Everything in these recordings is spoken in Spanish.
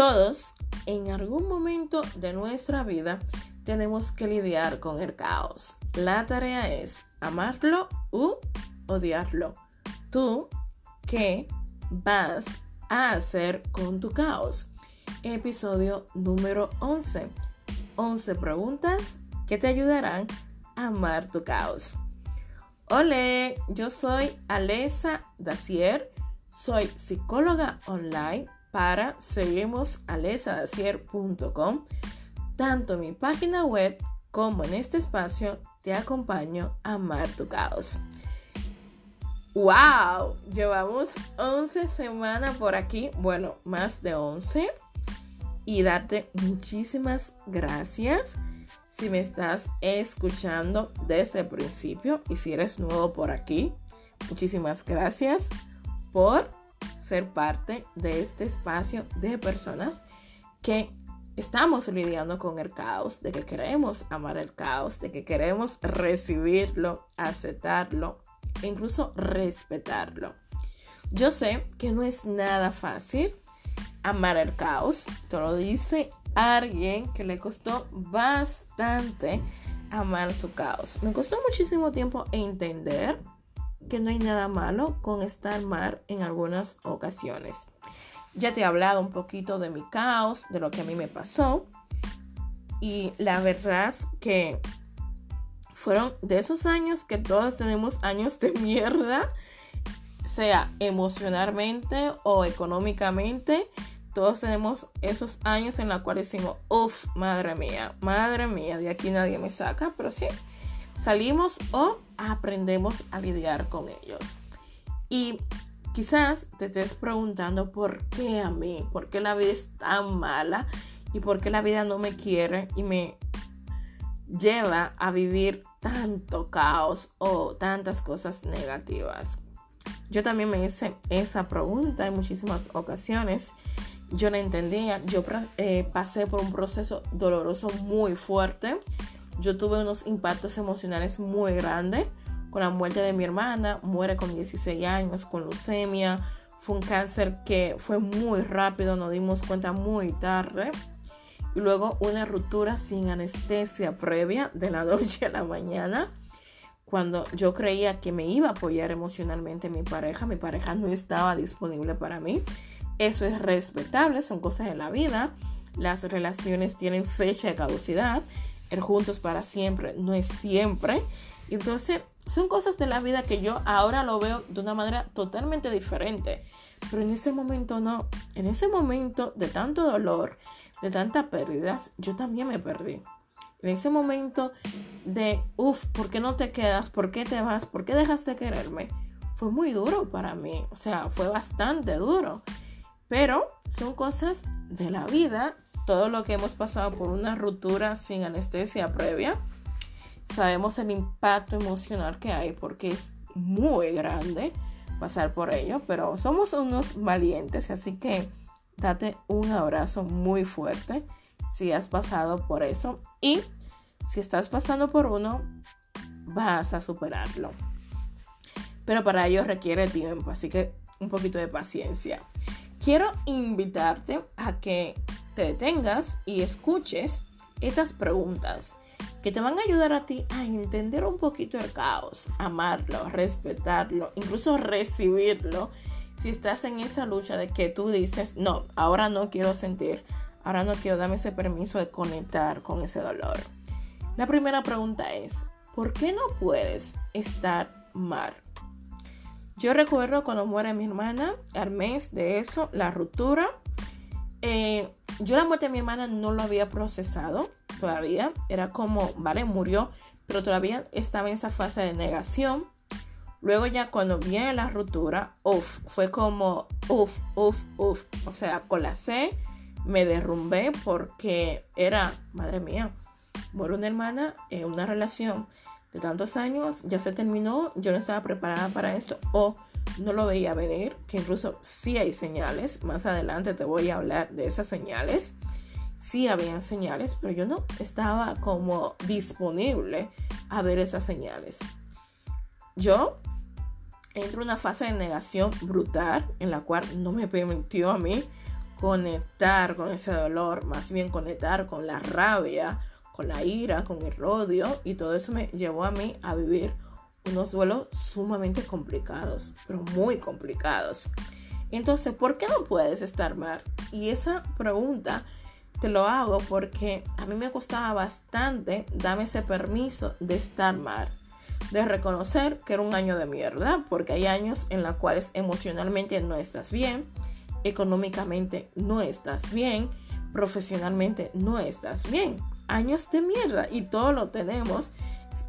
Todos, en algún momento de nuestra vida, tenemos que lidiar con el caos. La tarea es amarlo u odiarlo. ¿Tú qué vas a hacer con tu caos? Episodio número 11. 11 preguntas que te ayudarán a amar tu caos. Hola, yo soy Alesa Dacier, soy psicóloga online para seguimosalesadacier.com. Tanto en mi página web como en este espacio te acompaño a amar tu caos. ¡Wow! Llevamos 11 semanas por aquí, bueno, más de 11. Y darte muchísimas gracias si me estás escuchando desde el principio y si eres nuevo por aquí. Muchísimas gracias por ser parte de este espacio de personas que estamos lidiando con el caos, de que queremos amar el caos, de que queremos recibirlo, aceptarlo incluso respetarlo. Yo sé que no es nada fácil amar el caos, te lo dice alguien que le costó bastante amar su caos. Me costó muchísimo tiempo entender que no hay nada malo con estar mal en algunas ocasiones. Ya te he hablado un poquito de mi caos, de lo que a mí me pasó. Y la verdad que fueron de esos años que todos tenemos años de mierda, sea emocionalmente o económicamente. Todos tenemos esos años en los cuales decimos, uff, madre mía, madre mía, de aquí nadie me saca, pero sí, salimos o aprendemos a lidiar con ellos. Y quizás te estés preguntando por qué a mí, por qué la vida es tan mala y por qué la vida no me quiere y me lleva a vivir tanto caos o tantas cosas negativas. Yo también me hice esa pregunta en muchísimas ocasiones. Yo la entendía, yo eh, pasé por un proceso doloroso muy fuerte yo tuve unos impactos emocionales muy grandes con la muerte de mi hermana, muere con 16 años con leucemia, fue un cáncer que fue muy rápido, nos dimos cuenta muy tarde. Y luego una ruptura sin anestesia previa de la noche a la mañana. Cuando yo creía que me iba a apoyar emocionalmente mi pareja, mi pareja no estaba disponible para mí. Eso es respetable, son cosas de la vida. Las relaciones tienen fecha de caducidad juntos para siempre no es siempre. Entonces, son cosas de la vida que yo ahora lo veo de una manera totalmente diferente. Pero en ese momento no. En ese momento de tanto dolor, de tantas pérdidas, yo también me perdí. En ese momento de, uff, ¿por qué no te quedas? ¿Por qué te vas? ¿Por qué dejas de quererme? Fue muy duro para mí. O sea, fue bastante duro. Pero son cosas de la vida todo lo que hemos pasado por una ruptura sin anestesia previa, sabemos el impacto emocional que hay porque es muy grande pasar por ello, pero somos unos valientes, así que date un abrazo muy fuerte si has pasado por eso y si estás pasando por uno, vas a superarlo. Pero para ello requiere tiempo, así que un poquito de paciencia. Quiero invitarte a que te detengas y escuches estas preguntas que te van a ayudar a ti a entender un poquito el caos, amarlo, respetarlo, incluso recibirlo. Si estás en esa lucha de que tú dices, no, ahora no quiero sentir, ahora no quiero darme ese permiso de conectar con ese dolor. La primera pregunta es, ¿por qué no puedes estar mal? Yo recuerdo cuando muere mi hermana, al mes de eso, la ruptura, eh, yo la muerte de mi hermana no lo había procesado todavía. Era como, vale, murió, pero todavía estaba en esa fase de negación. Luego ya cuando viene la ruptura, uff, fue como, uff, uff, uff. O sea, con la C me derrumbé porque era, madre mía, muere una hermana en una relación de tantos años, ya se terminó, yo no estaba preparada para esto. No lo veía venir, que incluso sí hay señales, más adelante te voy a hablar de esas señales, sí habían señales, pero yo no estaba como disponible a ver esas señales. Yo entro en una fase de negación brutal en la cual no me permitió a mí conectar con ese dolor, más bien conectar con la rabia, con la ira, con el odio y todo eso me llevó a mí a vivir unos duelos sumamente complicados, pero muy complicados. Entonces, ¿por qué no puedes estar mal? Y esa pregunta te lo hago porque a mí me costaba bastante darme ese permiso de estar mal, de reconocer que era un año de mierda, porque hay años en los cuales emocionalmente no estás bien, económicamente no estás bien, profesionalmente no estás bien. Años de mierda y todo lo tenemos.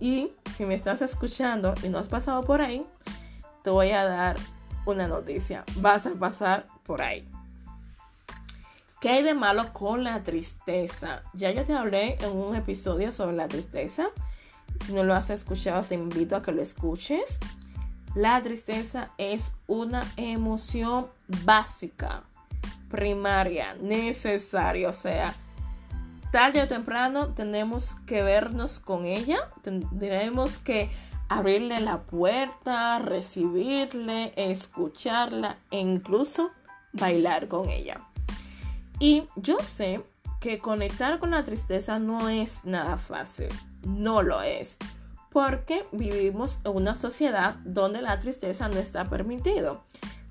Y si me estás escuchando y no has pasado por ahí, te voy a dar una noticia. Vas a pasar por ahí. ¿Qué hay de malo con la tristeza? Ya yo te hablé en un episodio sobre la tristeza. Si no lo has escuchado, te invito a que lo escuches. La tristeza es una emoción básica, primaria, necesaria. O sea, tarde o temprano tenemos que vernos con ella. Tenemos que abrirle la puerta, recibirle, escucharla e incluso bailar con ella. Y yo sé que conectar con la tristeza no es nada fácil, no lo es, porque vivimos en una sociedad donde la tristeza no está permitido.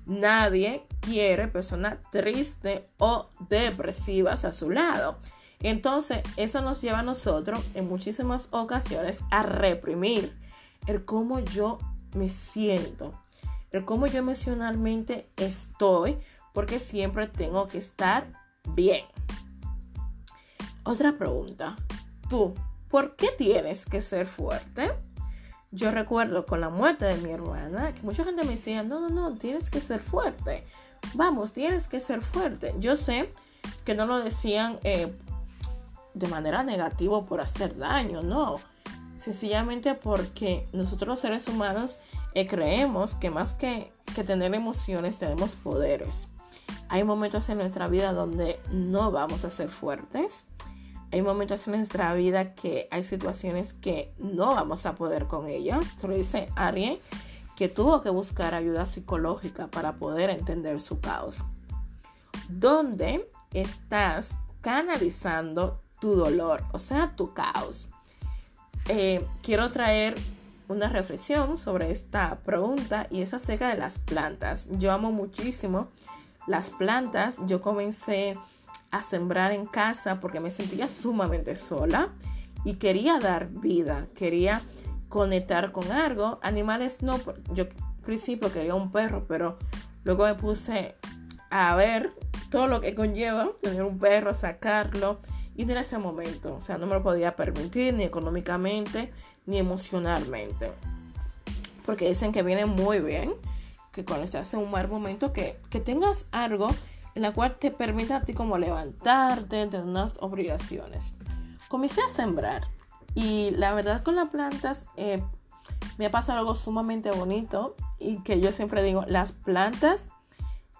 Nadie quiere personas tristes o depresivas a su lado. Entonces, eso nos lleva a nosotros en muchísimas ocasiones a reprimir el cómo yo me siento, el cómo yo emocionalmente estoy, porque siempre tengo que estar Bien. Otra pregunta. Tú, ¿por qué tienes que ser fuerte? Yo recuerdo con la muerte de mi hermana que mucha gente me decía, no, no, no, tienes que ser fuerte. Vamos, tienes que ser fuerte. Yo sé que no lo decían eh, de manera negativa por hacer daño, no. Sencillamente porque nosotros los seres humanos eh, creemos que más que, que tener emociones tenemos poderes. Hay momentos en nuestra vida donde no vamos a ser fuertes. Hay momentos en nuestra vida que hay situaciones que no vamos a poder con ellas. Esto lo dice Ariel, que tuvo que buscar ayuda psicológica para poder entender su caos. ¿Dónde estás canalizando tu dolor? O sea, tu caos. Eh, quiero traer una reflexión sobre esta pregunta y es acerca de las plantas. Yo amo muchísimo las plantas, yo comencé a sembrar en casa porque me sentía sumamente sola y quería dar vida, quería conectar con algo. Animales no, yo principio quería un perro, pero luego me puse a ver todo lo que conlleva tener un perro, sacarlo. Y en ese momento, o sea, no me lo podía permitir ni económicamente ni emocionalmente. Porque dicen que viene muy bien que cuando estás en un mal momento, que, tengas algo en la cual te permita a ti como levantarte de unas obligaciones. Comencé a sembrar y la verdad con las plantas eh, me ha pasado algo sumamente bonito y que yo siempre digo, las plantas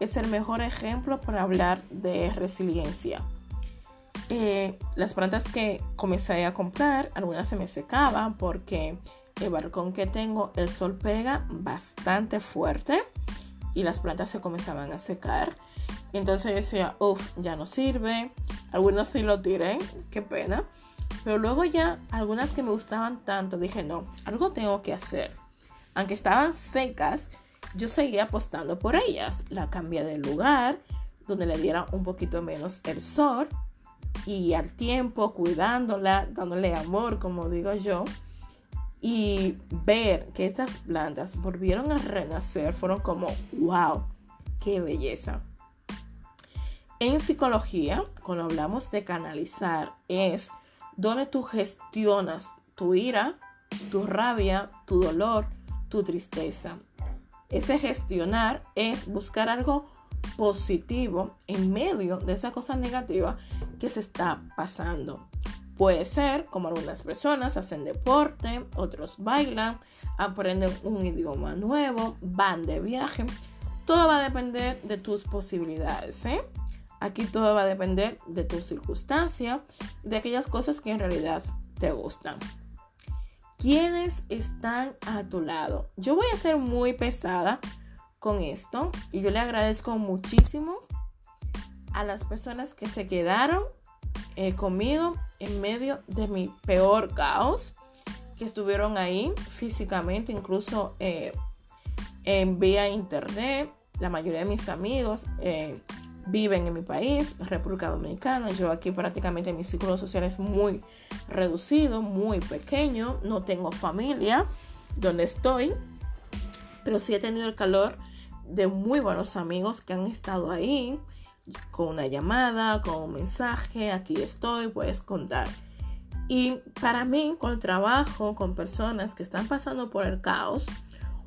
es el mejor ejemplo para hablar de resiliencia. Eh, las plantas que comencé a comprar, algunas se me secaban porque el balcón que tengo, el sol pega bastante fuerte y las plantas se comenzaban a secar. Entonces yo decía, uff, ya no sirve. Algunas sí lo tiré, qué pena. Pero luego ya algunas que me gustaban tanto, dije, no, algo tengo que hacer. Aunque estaban secas, yo seguía apostando por ellas. La cambié de lugar, donde le diera un poquito menos el sol. Y al tiempo, cuidándola, dándole amor, como digo yo y ver que estas plantas volvieron a renacer fueron como, wow, qué belleza. En psicología, cuando hablamos de canalizar, es donde tú gestionas tu ira, tu rabia, tu dolor, tu tristeza. Ese gestionar es buscar algo positivo en medio de esa cosa negativa que se está pasando. Puede ser como algunas personas hacen deporte, otros bailan, aprenden un idioma nuevo, van de viaje. Todo va a depender de tus posibilidades. ¿eh? Aquí todo va a depender de tu circunstancia, de aquellas cosas que en realidad te gustan. ¿Quiénes están a tu lado? Yo voy a ser muy pesada con esto y yo le agradezco muchísimo a las personas que se quedaron eh, conmigo en medio de mi peor caos, que estuvieron ahí físicamente, incluso eh, en vía internet. La mayoría de mis amigos eh, viven en mi país, República Dominicana. Yo aquí prácticamente mi círculo social es muy reducido, muy pequeño. No tengo familia donde estoy, pero sí he tenido el calor de muy buenos amigos que han estado ahí con una llamada, con un mensaje, aquí estoy, puedes contar. Y para mí, con el trabajo, con personas que están pasando por el caos,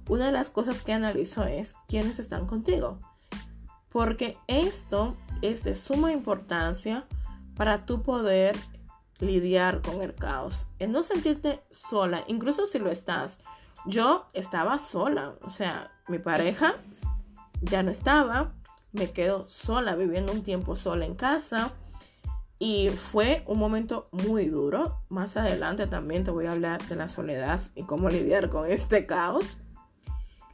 una de las cosas que analizo es quiénes están contigo. Porque esto es de suma importancia para tu poder lidiar con el caos. En no sentirte sola, incluso si lo estás. Yo estaba sola, o sea, mi pareja ya no estaba, me quedo sola, viviendo un tiempo sola en casa. Y fue un momento muy duro. Más adelante también te voy a hablar de la soledad y cómo lidiar con este caos.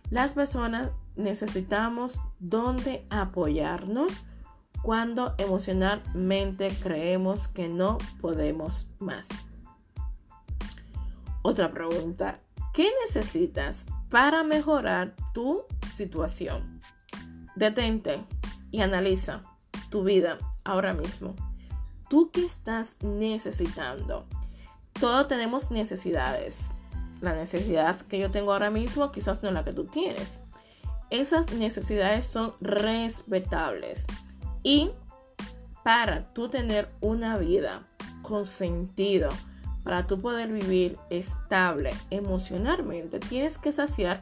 Las personas necesitamos donde apoyarnos cuando emocionalmente creemos que no podemos más. Otra pregunta, ¿qué necesitas para mejorar tu situación? Detente y analiza tu vida ahora mismo. ¿Tú qué estás necesitando? Todos tenemos necesidades. La necesidad que yo tengo ahora mismo quizás no es la que tú tienes. Esas necesidades son respetables. Y para tú tener una vida con sentido, para tú poder vivir estable emocionalmente, tienes que saciar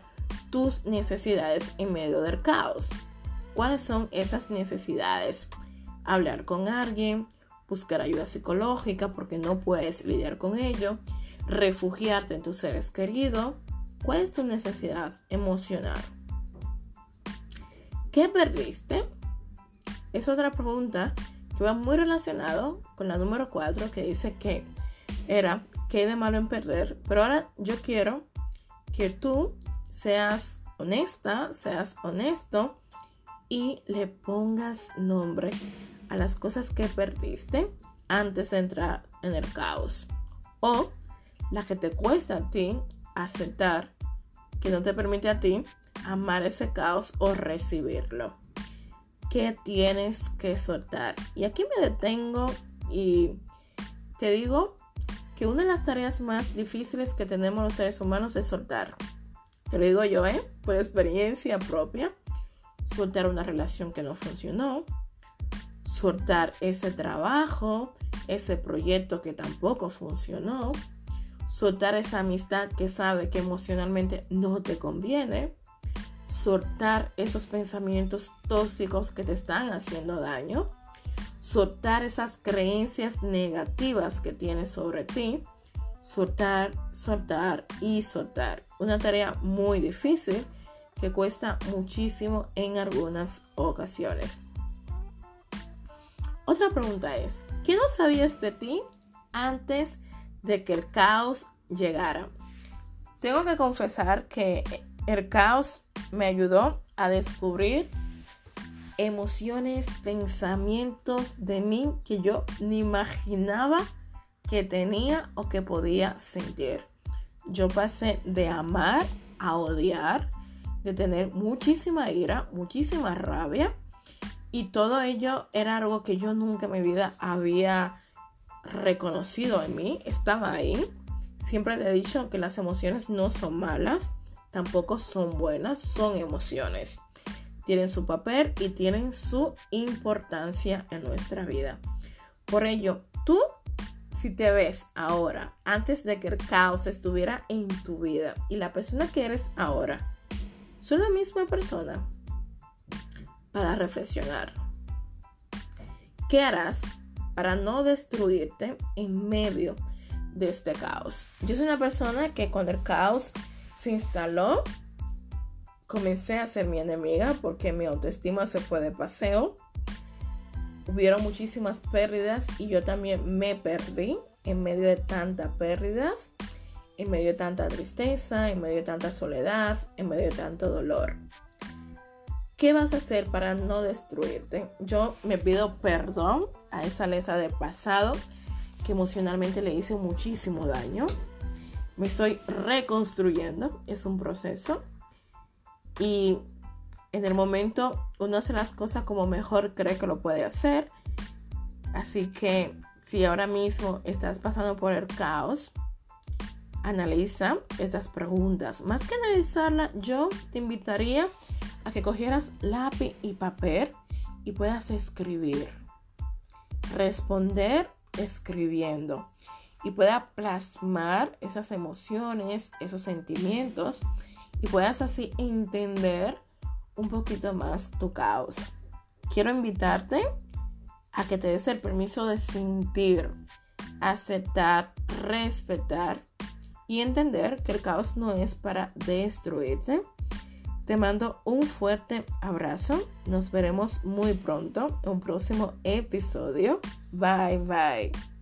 tus necesidades en medio del caos. ¿Cuáles son esas necesidades? Hablar con alguien, buscar ayuda psicológica porque no puedes lidiar con ello, refugiarte en tus seres queridos. ¿Cuál es tu necesidad emocional? ¿Qué perdiste? Es otra pregunta que va muy relacionado con la número 4 que dice que era hay de malo en perder. Pero ahora yo quiero que tú seas honesta, seas honesto y le pongas nombre a las cosas que perdiste antes de entrar en el caos. O la que te cuesta a ti aceptar que no te permite a ti amar ese caos o recibirlo. ¿Qué tienes que soltar? Y aquí me detengo y te digo que una de las tareas más difíciles que tenemos los seres humanos es soltar. Te lo digo yo, ¿eh? Por experiencia propia soltar una relación que no funcionó, soltar ese trabajo, ese proyecto que tampoco funcionó, soltar esa amistad que sabe que emocionalmente no te conviene, soltar esos pensamientos tóxicos que te están haciendo daño, soltar esas creencias negativas que tienes sobre ti, soltar, soltar y soltar. Una tarea muy difícil que cuesta muchísimo en algunas ocasiones. Otra pregunta es, ¿qué no sabías de ti antes de que el caos llegara? Tengo que confesar que el caos me ayudó a descubrir emociones, pensamientos de mí que yo ni imaginaba que tenía o que podía sentir. Yo pasé de amar a odiar, de tener muchísima ira, muchísima rabia. Y todo ello era algo que yo nunca en mi vida había reconocido en mí. Estaba ahí. Siempre te he dicho que las emociones no son malas, tampoco son buenas, son emociones. Tienen su papel y tienen su importancia en nuestra vida. Por ello, tú, si te ves ahora, antes de que el caos estuviera en tu vida y la persona que eres ahora, son la misma persona para reflexionar. ¿Qué harás para no destruirte en medio de este caos? Yo soy una persona que cuando el caos se instaló, comencé a ser mi enemiga porque mi autoestima se fue de paseo. Hubieron muchísimas pérdidas y yo también me perdí en medio de tantas pérdidas en medio de tanta tristeza, en medio de tanta soledad, en medio de tanto dolor. ¿Qué vas a hacer para no destruirte? Yo me pido perdón a esa lesa de pasado que emocionalmente le hice muchísimo daño. Me estoy reconstruyendo, es un proceso. Y en el momento uno hace las cosas como mejor cree que lo puede hacer. Así que si ahora mismo estás pasando por el caos, analiza estas preguntas. Más que analizarla, yo te invitaría a que cogieras lápiz y papel y puedas escribir. Responder escribiendo y pueda plasmar esas emociones, esos sentimientos y puedas así entender un poquito más tu caos. Quiero invitarte a que te des el permiso de sentir, aceptar, respetar y entender que el caos no es para destruirte. Te mando un fuerte abrazo. Nos veremos muy pronto en un próximo episodio. Bye bye.